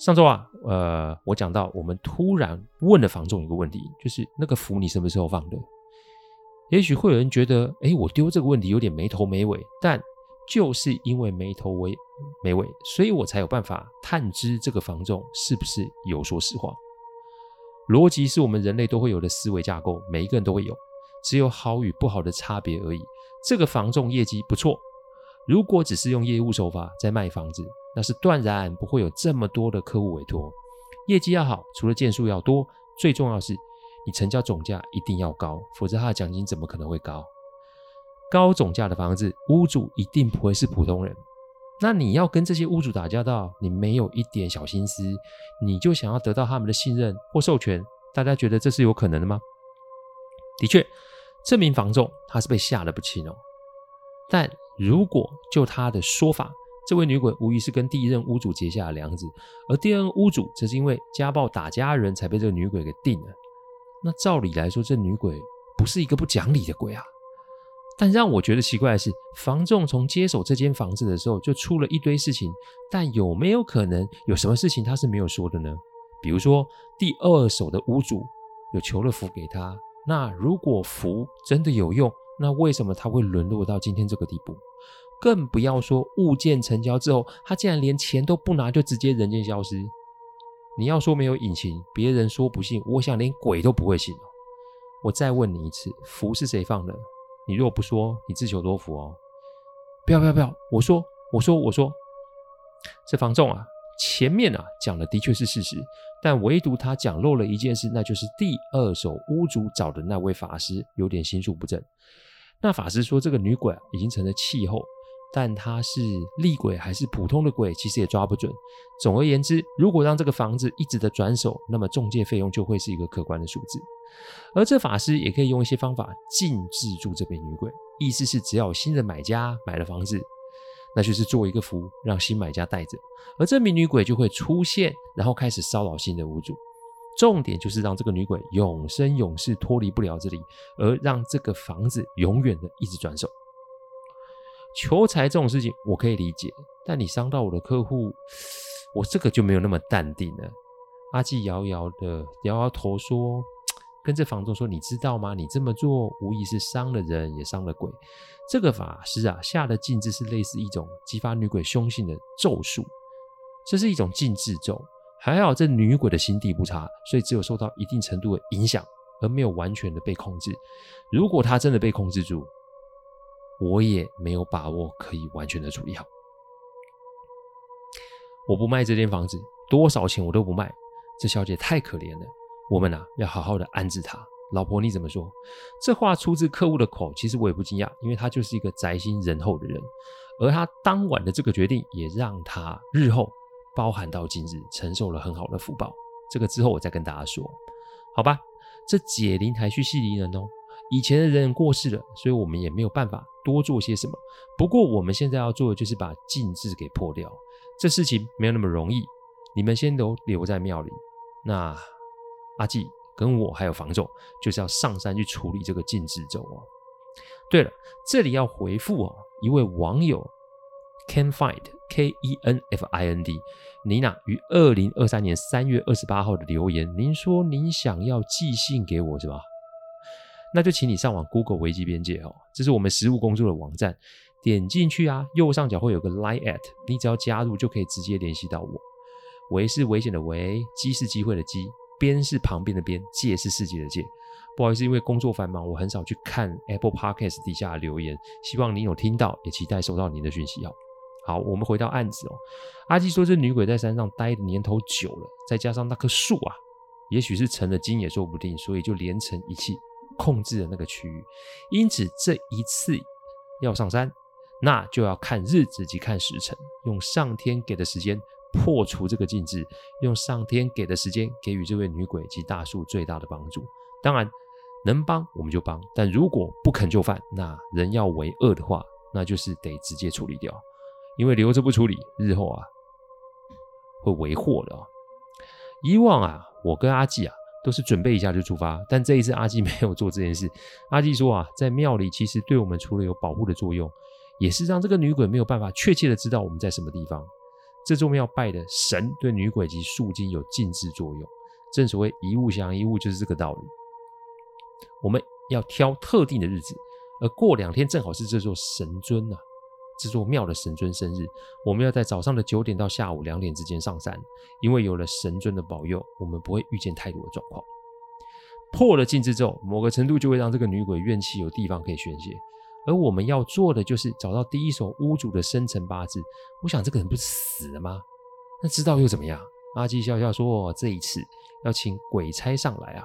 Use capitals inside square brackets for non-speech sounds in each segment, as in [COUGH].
上周啊，呃，我讲到我们突然问了房仲一个问题，就是那个符你什么时候放的？也许会有人觉得，诶，我丢这个问题有点没头没尾，但就是因为没头尾没尾，所以我才有办法探知这个房仲是不是有说实话。逻辑是我们人类都会有的思维架构，每一个人都会有，只有好与不好的差别而已。这个房仲业绩不错，如果只是用业务手法在卖房子。那是断然不会有这么多的客户委托，业绩要好，除了件数要多，最重要是你成交总价一定要高，否则他的奖金怎么可能会高？高总价的房子，屋主一定不会是普通人。那你要跟这些屋主打交道，你没有一点小心思，你就想要得到他们的信任或授权，大家觉得这是有可能的吗？的确，这名房仲他是被吓得不轻哦。但如果就他的说法，这位女鬼无疑是跟第一任屋主结下了梁子，而第二任屋主则是因为家暴打家人才被这个女鬼给定了。那照理来说，这女鬼不是一个不讲理的鬼啊。但让我觉得奇怪的是，房仲从接手这间房子的时候就出了一堆事情，但有没有可能有什么事情他是没有说的呢？比如说第二手的屋主有求了符给他，那如果符真的有用，那为什么他会沦落到今天这个地步？更不要说物件成交之后，他竟然连钱都不拿就直接人间消失。你要说没有隐情，别人说不信，我想连鬼都不会信哦。我再问你一次，符是谁放的？你若不说，你自求多福哦。不要不要不要，我说我说我说，这房仲啊，前面啊讲的的确是事实，但唯独他讲漏了一件事，那就是第二手屋主找的那位法师有点心术不正。那法师说，这个女鬼啊已经成了气候。但他是厉鬼还是普通的鬼，其实也抓不准。总而言之，如果让这个房子一直的转手，那么中介费用就会是一个可观的数字。而这法师也可以用一些方法禁制住这边女鬼，意思是只要有新的买家买了房子，那就是做一个符，让新买家带着，而这名女鬼就会出现，然后开始骚扰新的屋主。重点就是让这个女鬼永生永世脱离不了这里，而让这个房子永远的一直转手。求财这种事情我可以理解，但你伤到我的客户，我这个就没有那么淡定了。阿纪摇摇的摇摇头说：“跟这房东说，你知道吗？你这么做无疑是伤了人，也伤了鬼。这个法师啊下的禁制是类似一种激发女鬼凶性的咒术，这是一种禁制咒。还好这女鬼的心地不差，所以只有受到一定程度的影响，而没有完全的被控制。如果她真的被控制住，我也没有把握可以完全的处理好。我不卖这间房子，多少钱我都不卖。这小姐太可怜了，我们啊要好好的安置她。老婆你怎么说？这话出自客户的口，其实我也不惊讶，因为他就是一个宅心仁厚的人。而他当晚的这个决定，也让他日后包含到今日承受了很好的福报。这个之后我再跟大家说，好吧？这解铃还须系铃人哦。以前的人过世了，所以我们也没有办法多做些什么。不过我们现在要做的就是把禁制给破掉，这事情没有那么容易。你们先都留在庙里，那阿纪跟我还有房仲就是要上山去处理这个禁制咒哦。对了，这里要回复哦，一位网友 Ken Find K E N F I N D 妮娜于二零二三年三月二十八号的留言，您说您想要寄信给我是吧？那就请你上网 Google 危机边界哦，这是我们实务工作的网站，点进去啊，右上角会有个 Line at，你只要加入就可以直接联系到我。危是危险的危，机是机会的机，边是旁边的边，界是世界的界。不好意思，因为工作繁忙，我很少去看 Apple Podcast 底下的留言。希望您有听到，也期待收到您的讯息哦。好，我们回到案子哦。阿基说，这女鬼在山上待的年头久了，再加上那棵树啊，也许是成了精也说不定，所以就连成一气，控制的那个区域。因此，这一次要上山，那就要看日子及看时辰，用上天给的时间破除这个禁制，用上天给的时间给予这位女鬼及大树最大的帮助。当然。能帮我们就帮，但如果不肯就范，那人要为恶的话，那就是得直接处理掉，因为留着不处理，日后啊会为祸的啊。以往啊，我跟阿纪啊都是准备一下就出发，但这一次阿纪 [LAUGHS] 没有做这件事。阿纪说啊，在庙里其实对我们除了有保护的作用，也是让这个女鬼没有办法确切的知道我们在什么地方。这座庙拜的神对女鬼及树精有禁制作用，正所谓一物降一物，就是这个道理。我们要挑特定的日子，而过两天正好是这座神尊啊，这座庙的神尊生日。我们要在早上的九点到下午两点之间上山，因为有了神尊的保佑，我们不会遇见太多的状况。破了禁制之后，某个程度就会让这个女鬼怨气有地方可以宣泄。而我们要做的就是找到第一手屋主的生辰八字。我想这个人不是死了吗？那知道又怎么样？阿基笑笑说：“这一次要请鬼差上来啊。”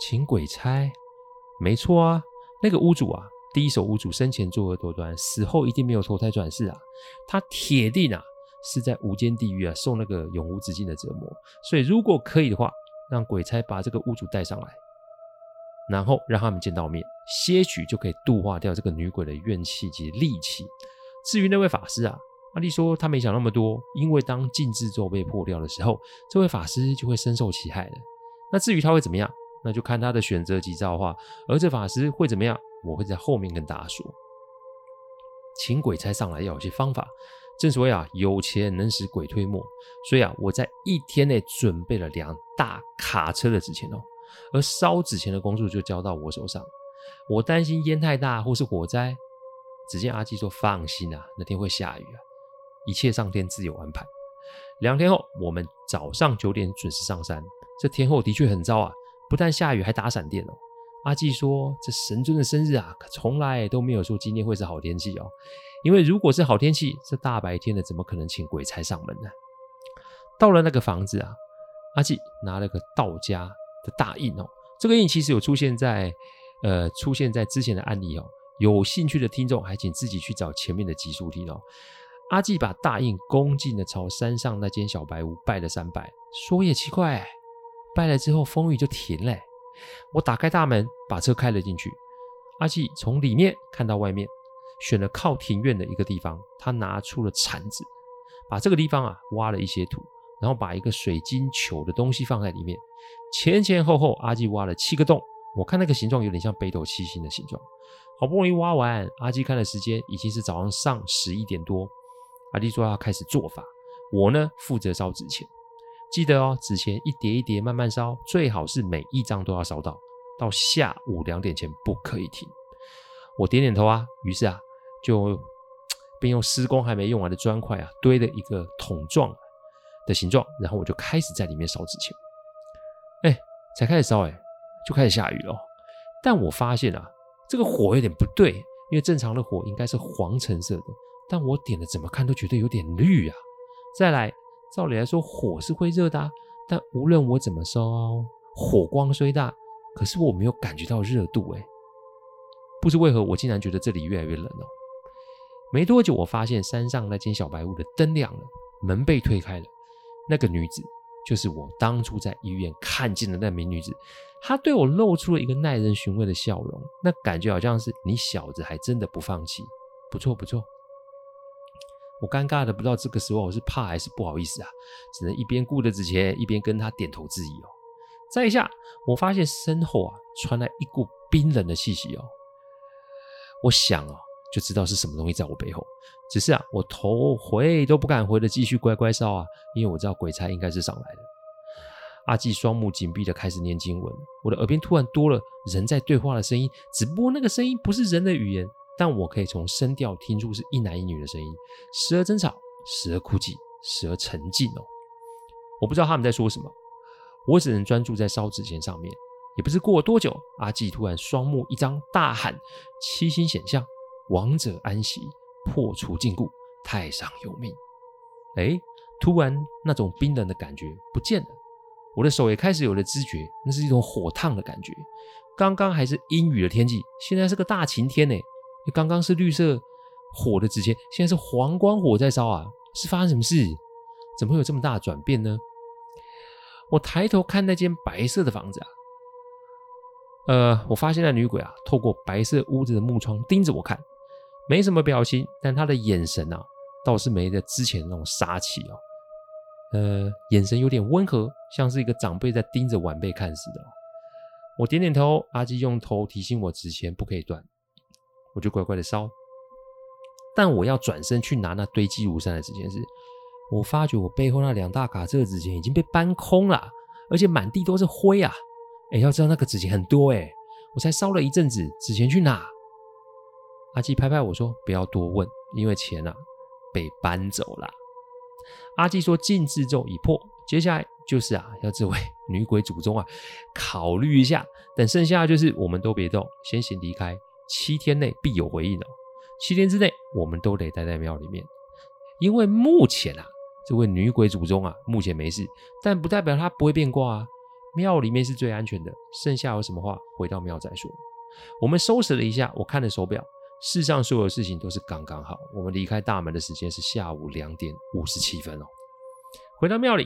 请鬼差，没错啊，那个屋主啊，第一手屋主生前作恶多端，死后一定没有投胎转世啊，他铁定啊是在无间地狱啊受那个永无止境的折磨。所以如果可以的话，让鬼差把这个屋主带上来，然后让他们见到面，些许就可以度化掉这个女鬼的怨气及戾气。至于那位法师啊，阿丽说他没想那么多，因为当禁制咒被破掉的时候，这位法师就会深受其害的。那至于他会怎么样？那就看他的选择及造化，而这法师会怎么样？我会在后面跟大家说。请鬼差上来要有些方法，正所谓啊，有钱能使鬼推磨，所以啊，我在一天内准备了两大卡车的纸钱哦，而烧纸钱的工作就交到我手上。我担心烟太大或是火灾，只见阿基说：“放心啊，那天会下雨啊，一切上天自有安排。”两天后，我们早上九点准时上山，这天后的确很糟啊。不但下雨，还打闪电哦。阿纪说：“这神尊的生日啊，可从来都没有说今天会是好天气哦。因为如果是好天气，这大白天的怎么可能请鬼差上门呢？”到了那个房子啊，阿纪拿了个道家的大印哦。这个印其实有出现在呃出现在之前的案例哦。有兴趣的听众还请自己去找前面的集数听哦。阿纪把大印恭敬的朝山上那间小白屋拜了三拜，说也奇怪。拜了之后，风雨就停了。我打开大门，把车开了进去。阿纪从里面看到外面，选了靠庭院的一个地方。他拿出了铲子，把这个地方啊挖了一些土，然后把一个水晶球的东西放在里面。前前后后，阿纪挖了七个洞。我看那个形状有点像北斗七星的形状。好不容易挖完，阿纪看了时间，已经是早上上十一点多。阿纪说要开始做法，我呢负责烧纸钱。记得哦，纸钱一叠一叠慢慢烧，最好是每一张都要烧到，到下午两点前不可以停。我点点头啊，于是啊，就便用施工还没用完的砖块啊堆了一个桶状的形状，然后我就开始在里面烧纸钱。哎，才开始烧，哎，就开始下雨了。但我发现啊，这个火有点不对，因为正常的火应该是黄橙色的，但我点的怎么看都觉得有点绿啊。再来。照理来说，火是会热的，但无论我怎么烧，火光虽大，可是我没有感觉到热度诶。不知为何，我竟然觉得这里越来越冷哦。没多久，我发现山上那间小白屋的灯亮了，门被推开了，那个女子就是我当初在医院看见的那名女子。她对我露出了一个耐人寻味的笑容，那感觉好像是你小子还真的不放弃，不错不错。我尴尬的不知道这个时候我是怕还是不好意思啊，只能一边顾着纸钱，一边跟他点头致意哦。再一下，我发现身后啊传来一股冰冷的气息哦。我想啊，就知道是什么东西在我背后，只是啊，我头回都不敢回的继续乖乖烧啊，因为我知道鬼差应该是上来了。阿纪双目紧闭的开始念经文，我的耳边突然多了人在对话的声音，只不过那个声音不是人的语言。但我可以从声调听出是一男一女的声音，时而争吵，时而哭泣，时而沉静哦。我不知道他们在说什么，我只能专注在烧纸钱上面。也不知过了多久，阿纪突然双目一张，大喊：“七星显象，亡者安息，破除禁锢，太上有命。”哎，突然那种冰冷的感觉不见了，我的手也开始有了知觉，那是一种火烫的感觉。刚刚还是阴雨的天气，现在是个大晴天呢。刚刚是绿色火的纸钱，现在是黄光火在烧啊！是发生什么事？怎么会有这么大的转变呢？我抬头看那间白色的房子啊，呃，我发现那女鬼啊，透过白色屋子的木窗盯着我看，没什么表情，但她的眼神啊，倒是没了之前那种杀气哦。呃，眼神有点温和，像是一个长辈在盯着晚辈看似的。我点点头，阿基用头提醒我纸钱不可以断，我就乖乖的烧。但我要转身去拿那堆积如山的纸钱时，我发觉我背后那两大卡车的纸钱已经被搬空了，而且满地都是灰啊！哎，要知道那个纸钱很多哎，我才烧了一阵子，纸钱去哪？阿基拍拍我说：“不要多问，因为钱啊被搬走了。”阿基说：“禁制咒已破，接下来就是啊，要这位女鬼祖宗啊考虑一下，等剩下就是我们都别动，先行离开，七天内必有回应哦。七天之内，我们都得待在庙里面，因为目前啊，这位女鬼祖宗啊，目前没事，但不代表她不会变卦啊。庙里面是最安全的，剩下有什么话，回到庙再说。我们收拾了一下，我看了手表。”世上所有事情都是刚刚好。我们离开大门的时间是下午两点五十七分哦。回到庙里，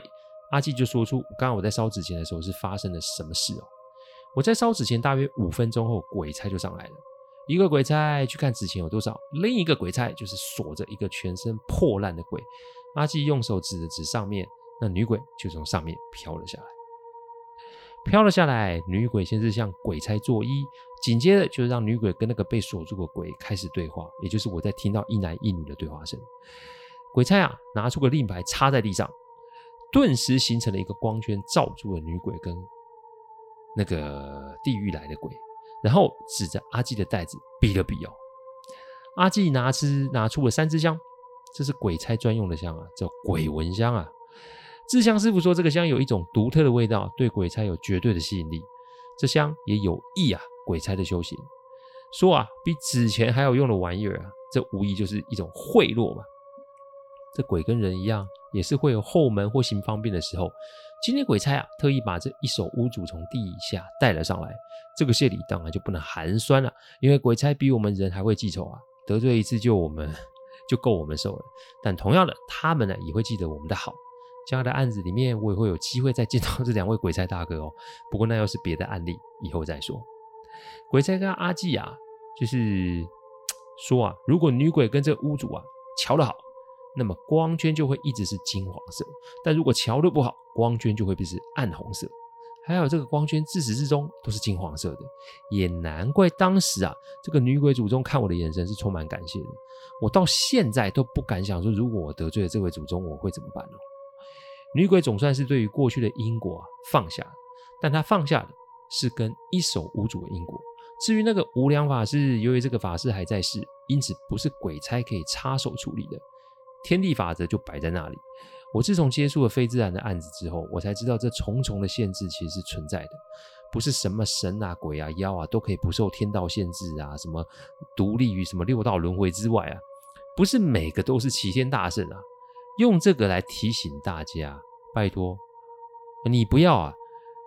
阿纪就说出刚刚我在烧纸钱的时候是发生了什么事哦。我在烧纸钱大约五分钟后，鬼差就上来了。一个鬼差去看纸钱有多少，另一个鬼差就是锁着一个全身破烂的鬼。阿纪用手指着纸上面，那女鬼就从上面飘了下来。飘了下来，女鬼先是向鬼差作揖，紧接着就是让女鬼跟那个被锁住的鬼开始对话，也就是我在听到一男一女的对话声。鬼差啊，拿出个令牌插在地上，顿时形成了一个光圈，罩住了女鬼跟那个地狱来的鬼，然后指着阿纪的袋子比了比哦。阿纪拿出拿出了三支香，这是鬼差专用的香啊，叫鬼闻香啊。制香师傅说，这个香有一种独特的味道，对鬼差有绝对的吸引力。这香也有益啊，鬼差的修行。说啊，比纸钱还有用的玩意儿啊，这无疑就是一种贿赂嘛。这鬼跟人一样，也是会有后门或行方便的时候。今天鬼差啊，特意把这一手屋主从地下带了上来。这个谢礼当然就不能寒酸了，因为鬼差比我们人还会记仇啊，得罪一次就我们 [LAUGHS] 就够我们受了。但同样的，他们呢也会记得我们的好。将来的案子里面，我也会有机会再见到这两位鬼差大哥哦。不过那又是别的案例，以后再说。鬼差跟阿纪啊，就是 [TSK] 说啊，如果女鬼跟这屋主啊瞧得好，那么光圈就会一直是金黄色；但如果乔得不好，光圈就会变成暗红色。还有这个光圈自始至终都是金黄色的，也难怪当时啊，这个女鬼祖宗看我的眼神是充满感谢的。我到现在都不敢想说，如果我得罪了这位祖宗，我会怎么办呢？女鬼总算是对于过去的因果啊放下，但她放下的是跟一手无主的因果。至于那个无量法师，由于这个法师还在世，因此不是鬼差可以插手处理的。天地法则就摆在那里。我自从接触了非自然的案子之后，我才知道这重重的限制其实是存在的，不是什么神啊、鬼啊、妖啊都可以不受天道限制啊，什么独立于什么六道轮回之外啊，不是每个都是齐天大圣啊。用这个来提醒大家，拜托你不要啊，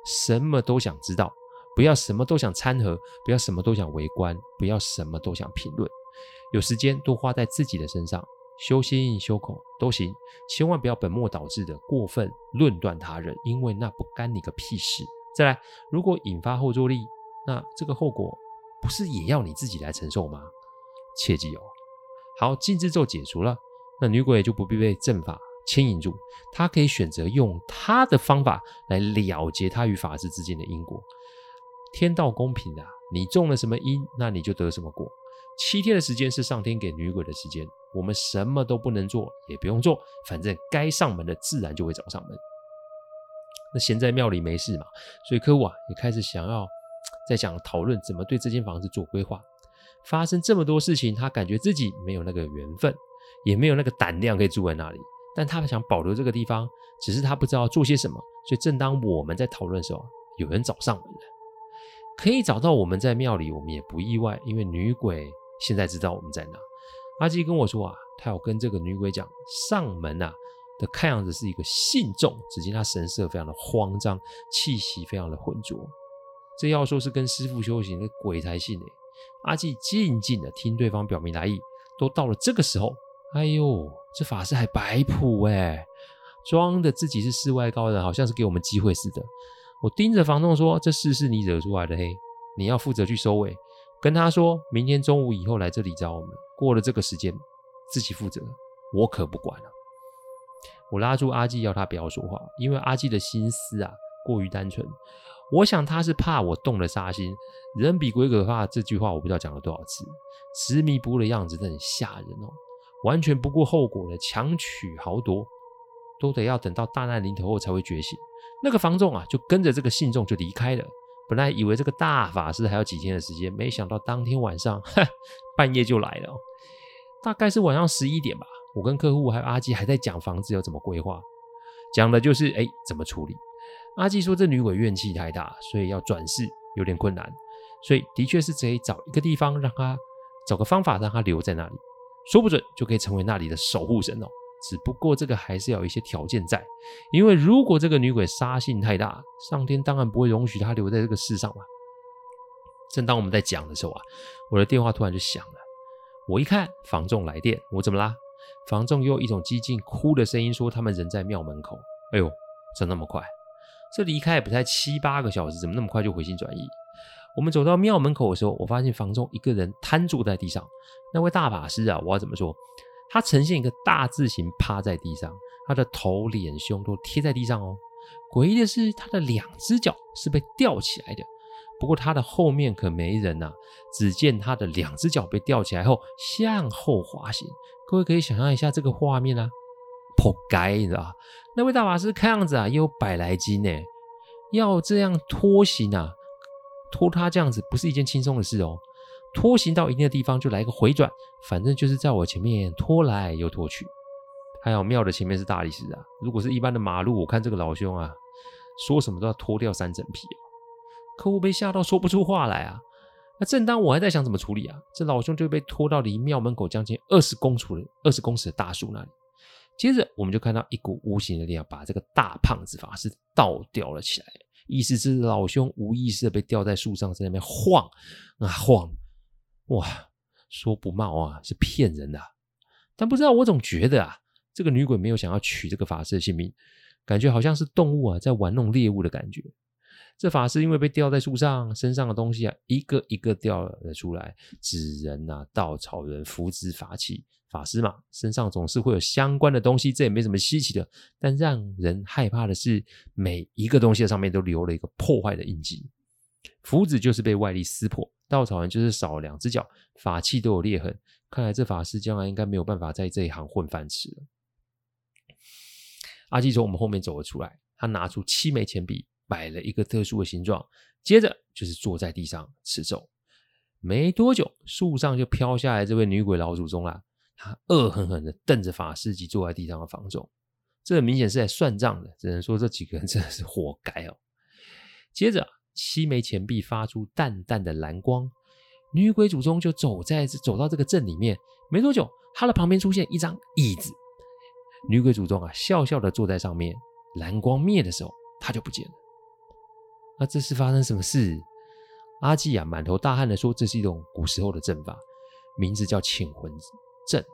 什么都想知道，不要什么都想掺和，不要什么都想围观，不要什么都想评论。有时间多花在自己的身上，修心修口都行，千万不要本末倒置的过分论断他人，因为那不干你个屁事。再来，如果引发后坐力，那这个后果不是也要你自己来承受吗？切记哦。好，禁制咒解除了。那女鬼就不必被阵法牵引住，她可以选择用她的方法来了结她与法师之间的因果。天道公平啊，你种了什么因，那你就得什么果。七天的时间是上天给女鬼的时间，我们什么都不能做，也不用做，反正该上门的自然就会找上门。那闲在庙里没事嘛，所以客户啊也开始想要在想讨论怎么对这间房子做规划。发生这么多事情，他感觉自己没有那个缘分。也没有那个胆量可以住在那里，但他想保留这个地方，只是他不知道做些什么。所以正当我们在讨论的时候，有人找上门了。可以找到我们在庙里，我们也不意外，因为女鬼现在知道我们在哪。阿基跟我说啊，他要跟这个女鬼讲，上门啊的看样子是一个信众，只见他神色非常的慌张，气息非常的浑浊。这要说是跟师父修行的鬼才信呢。阿基静静的听对方表明来意，都到了这个时候，哎呦，这法师还摆谱哎，装的自己是世外高人，好像是给我们机会似的。我盯着房仲说：“这事是你惹出来的嘿，你要负责去收尾，跟他说明天中午以后来这里找我们。”过了这个时间，自己负责，我可不管了。我拉住阿纪，要他不要说话，因为阿纪的心思啊过于单纯。我想他是怕我动了杀心。人比鬼可怕，这句话我不知道讲了多少次。执迷不悟的样子，真的很吓人哦。完全不顾后果的强取豪夺，都得要等到大难临头后才会觉醒。那个房仲啊，就跟着这个信众就离开了。本来以为这个大法师还有几天的时间，没想到当天晚上，哼，[LAUGHS] 半夜就来了。大概是晚上十一点吧，我跟客户还有阿基还在讲房子要怎么规划，讲的就是哎怎么处理。阿基说这女鬼怨气太大，所以要转世有点困难，所以的确是可以找一个地方让他找个方法让他留在那里，说不准就可以成为那里的守护神哦。只不过这个还是要有一些条件在，因为如果这个女鬼杀性太大，上天当然不会容许她留在这个世上嘛。正当我们在讲的时候啊，我的电话突然就响了。我一看，房仲来电，我怎么啦？房仲用一种激进哭的声音说：“他们人在庙门口。”哎呦，怎么那么快？这离开也不才七八个小时，怎么那么快就回心转意？我们走到庙门口的时候，我发现房仲一个人瘫坐在地上。那位大法师啊，我要怎么说？他呈现一个大字形趴在地上，他的头、脸、胸都贴在地上哦。诡异的是，他的两只脚是被吊起来的。不过他的后面可没人呐、啊，只见他的两只脚被吊起来后向后滑行。各位可以想象一下这个画面啊，扑街，你知道吧？那位大法师看样子啊也有百来斤呢，要这样拖行啊，拖他这样子不是一件轻松的事哦。拖行到一定的地方就来个回转，反正就是在我前面拖来又拖去。还好庙的前面是大理石啊，如果是一般的马路，我看这个老兄啊，说什么都要脱掉三整皮。客户被吓到说不出话来啊！那正当我还在想怎么处理啊，这老兄就被拖到离庙门口将近二十公尺的二十公尺的大树那里。接着我们就看到一股无形的力量把这个大胖子法师倒吊了起来，意思是老兄无意识的被吊在树上，在那边晃啊晃。哇，说不冒啊是骗人的，但不知道我总觉得啊，这个女鬼没有想要取这个法师的性命，感觉好像是动物啊在玩弄猎物的感觉。这法师因为被吊在树上，身上的东西啊，一个一个掉了出来，纸人啊、稻草人、符纸、法器，法师嘛，身上总是会有相关的东西，这也没什么稀奇的。但让人害怕的是，每一个东西的上面都留了一个破坏的印记。符纸就是被外力撕破，稻草人就是少了两只脚，法器都有裂痕。看来这法师将来应该没有办法在这一行混饭吃了。阿基从我们后面走了出来，他拿出七枚钱币。摆了一个特殊的形状，接着就是坐在地上持咒。没多久，树上就飘下来这位女鬼老祖宗啦。她恶狠狠地瞪着法师及坐在地上的房仲，这明显是在算账的。只能说这几个人真的是活该哦。接着，七枚钱币发出淡淡的蓝光，女鬼祖宗就走在走到这个阵里面。没多久，她的旁边出现一张椅子，女鬼祖宗啊笑笑的坐在上面。蓝光灭的时候，她就不见了。那这是发生什么事？阿基啊，满头大汗的说：“这是一种古时候的阵法，名字叫请魂阵。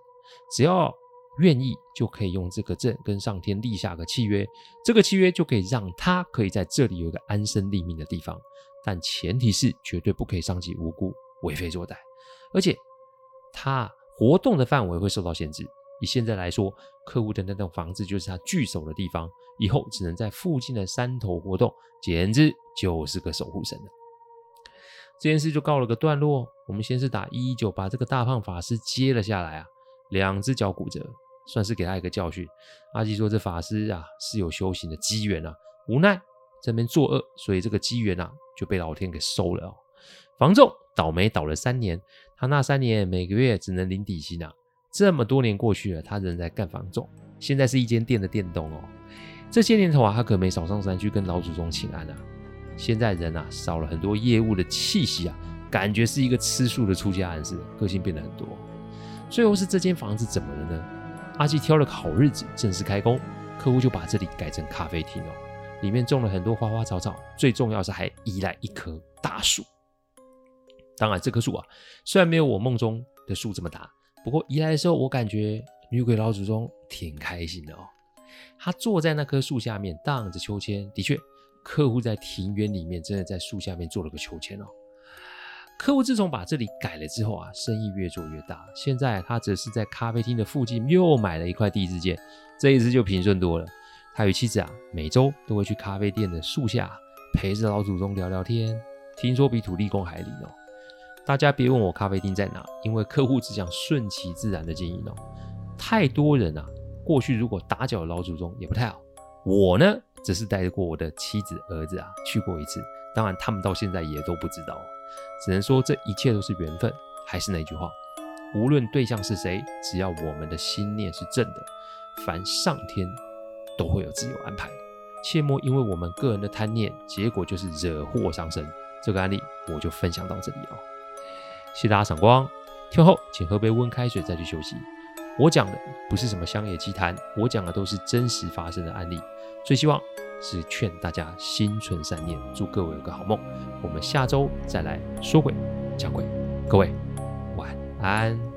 只要愿意，就可以用这个证跟上天立下个契约。这个契约就可以让他可以在这里有一个安身立命的地方，但前提是绝对不可以伤及无辜、为非作歹，而且他活动的范围会受到限制。以现在来说，客户的那栋房子就是他聚首的地方，以后只能在附近的山头活动，简直……”就是个守护神了。这件事就告了个段落。我们先是打一一九，把这个大胖法师接了下来啊，两只脚骨折，算是给他一个教训。阿基说：“这法师啊是有修行的机缘啊，无奈这边作恶，所以这个机缘啊就被老天给收了哦。”房仲倒霉倒了三年，他那三年每个月只能领底薪啊。这么多年过去了，他仍在干房仲。现在是一间店的店东哦。这些年头啊，他可没少上山去跟老祖宗请安啊。现在人啊，少了很多业务的气息啊，感觉是一个吃素的出家人似的，个性变得很多。最后是这间房子怎么了呢？阿季挑了个好日子正式开工，客户就把这里改成咖啡厅哦。里面种了很多花花草草，最重要是还移来一棵大树。当然，这棵树啊，虽然没有我梦中的树这么大，不过移来的时候，我感觉女鬼老祖宗挺开心的哦。他坐在那棵树下面荡着秋千，的确，客户在庭园里面真的在树下面做了个秋千哦。客户自从把这里改了之后啊，生意越做越大。现在他则是在咖啡厅的附近又买了一块地自建，这一次就平顺多了。他与妻子啊，每周都会去咖啡店的树下陪着老祖宗聊聊天，听说比土地公还灵哦。大家别问我咖啡厅在哪，因为客户只想顺其自然的经营哦。太多人啊。过去如果打搅老祖宗也不太好。我呢，只是带过我的妻子、儿子啊去过一次，当然他们到现在也都不知道，只能说这一切都是缘分。还是那句话，无论对象是谁，只要我们的心念是正的，凡上天都会有自有安排。切莫因为我们个人的贪念，结果就是惹祸上身。这个案例我就分享到这里哦，谢谢大家赏光。听后请喝杯温开水再去休息。我讲的不是什么乡野奇谈，我讲的都是真实发生的案例。最希望是劝大家心存善念，祝各位有个好梦。我们下周再来说鬼讲鬼，各位晚安。